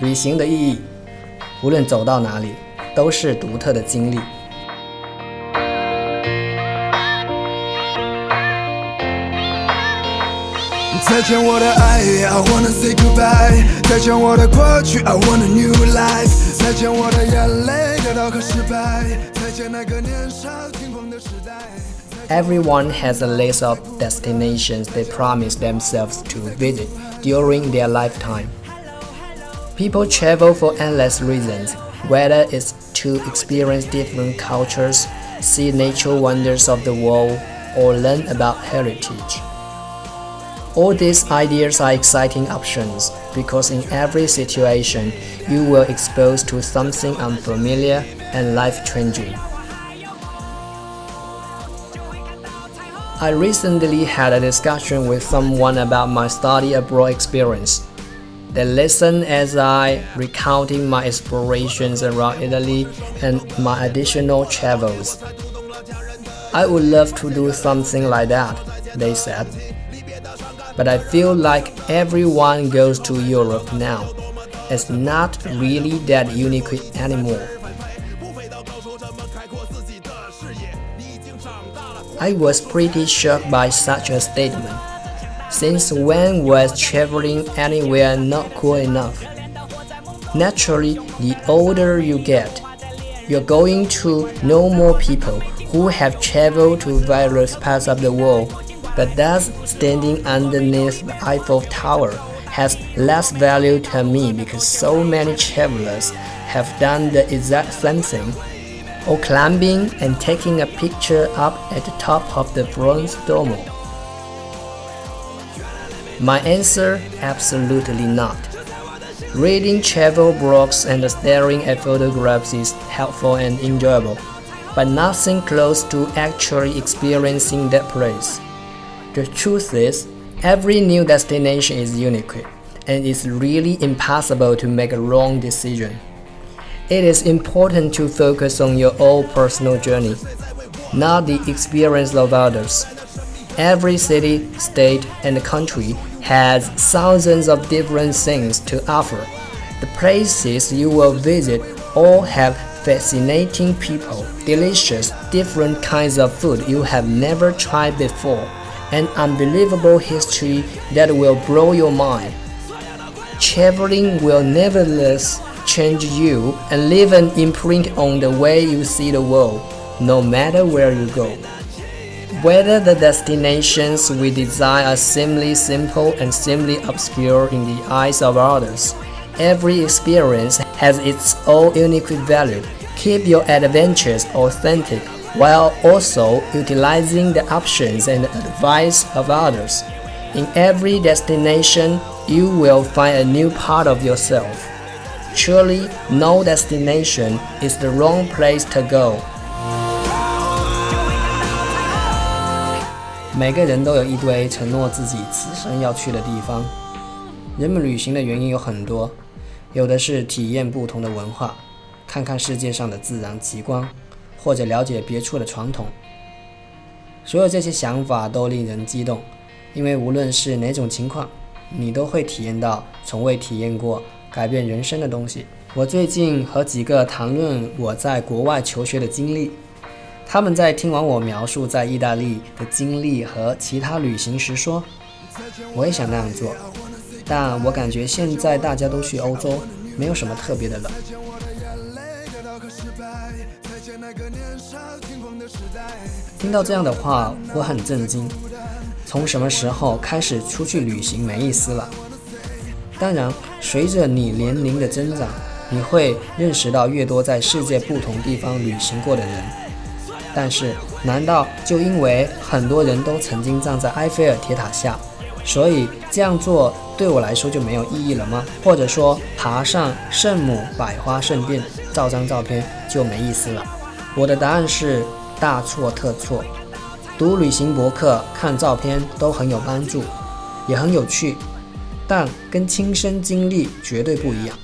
旅行的意义，无论走到哪里，都是独特的经历。再见我的爱，I wanna say goodbye。再见我的过去，I want a new life。再见我的眼泪，得到和失败。再见那个年少轻狂的时代。Everyone has a list of destinations they promise themselves to visit during their lifetime. People travel for endless reasons, whether it's to experience different cultures, see natural wonders of the world, or learn about heritage. All these ideas are exciting options because in every situation you will expose to something unfamiliar and life-changing. I recently had a discussion with someone about my study abroad experience. They listened as I recounting my explorations around Italy and my additional travels. I would love to do something like that, they said but I feel like everyone goes to Europe now. It's not really that unique anymore. I was pretty shocked by such a statement. Since when was traveling anywhere not cool enough? Naturally, the older you get, you're going to know more people who have traveled to various parts of the world but thus standing underneath the Eiffel Tower has less value to me because so many travelers have done the exact same thing, or climbing and taking a picture up at the top of the Florence Duomo. My answer absolutely not. Reading travel blogs and staring at photographs is helpful and enjoyable, but nothing close to actually experiencing that place. The truth is, every new destination is unique, and it's really impossible to make a wrong decision. It is important to focus on your own personal journey, not the experience of others. Every city, state, and country has thousands of different things to offer. The places you will visit all have fascinating people, delicious, different kinds of food you have never tried before an unbelievable history that will blow your mind. Traveling will nevertheless change you and leave an imprint on the way you see the world, no matter where you go. Whether the destinations we desire are simply simple and simply obscure in the eyes of others, every experience has its own unique value. Keep your adventures authentic while also utilizing the options and advice of others. In every destination, you will find a new part of yourself. Truly, no destination is the wrong place to go. 每个人都有一堆承诺自己此生要去的地方。人们旅行的原因有很多，有的是体验不同的文化，看看世界上的自然极光。或者了解别处的传统，所有这些想法都令人激动，因为无论是哪种情况，你都会体验到从未体验过、改变人生的东西。我最近和几个谈论我在国外求学的经历，他们在听完我描述在意大利的经历和其他旅行时说：“我也想那样做，但我感觉现在大家都去欧洲，没有什么特别的了。”听到这样的话，我很震惊。从什么时候开始出去旅行没意思了？当然，随着你年龄的增长，你会认识到越多在世界不同地方旅行过的人。但是，难道就因为很多人都曾经站在埃菲尔铁塔下，所以这样做对我来说就没有意义了吗？或者说，爬上圣母百花圣殿照张照片就没意思了？我的答案是大错特错。读旅行博客、看照片都很有帮助，也很有趣，但跟亲身经历绝对不一样。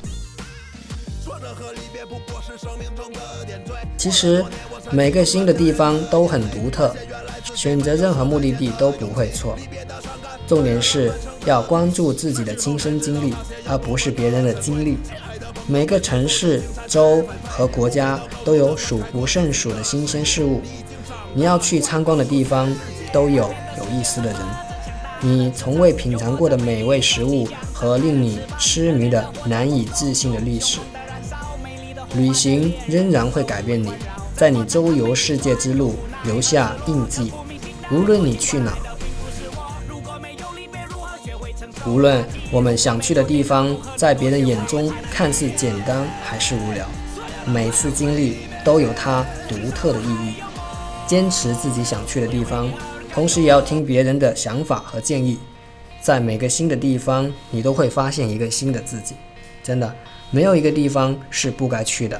其实每个新的地方都很独特，选择任何目的地都不会错。重点是要关注自己的亲身经历，而不是别人的经历。每个城市、州和国家都有数不胜数的新鲜事物，你要去参观的地方都有有意思的人，你从未品尝过的美味食物和令你痴迷的难以置信的历史。旅行仍然会改变你，在你周游世界之路留下印记。无论你去哪，无论我们想去的地方在别人眼中看似简单还是无聊，每次经历都有它独特的意义。坚持自己想去的地方，同时也要听别人的想法和建议。在每个新的地方，你都会发现一个新的自己。真的。没有一个地方是不该去的。